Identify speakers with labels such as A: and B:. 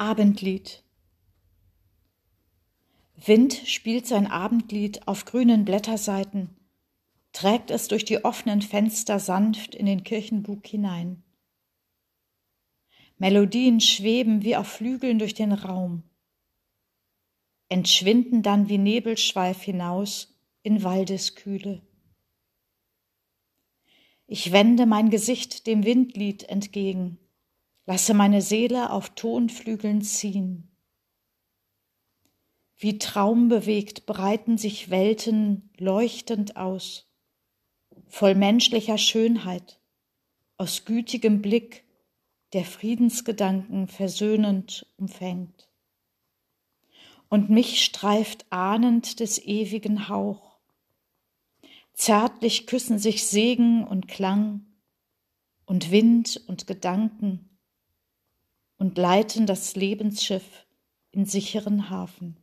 A: Abendlied Wind spielt sein Abendlied auf grünen Blätterseiten, trägt es durch die offenen Fenster sanft in den Kirchenbug hinein. Melodien schweben wie auf Flügeln durch den Raum, entschwinden dann wie Nebelschweif hinaus in Waldeskühle. Ich wende mein Gesicht dem Windlied entgegen, lasse meine Seele auf Tonflügeln ziehen. Wie traumbewegt breiten sich Welten leuchtend aus, voll menschlicher Schönheit, aus gütigem Blick, der Friedensgedanken versöhnend umfängt. Und mich streift ahnend des ewigen Hauch. Zärtlich küssen sich Segen und Klang und Wind und Gedanken und leiten das Lebensschiff in sicheren Hafen.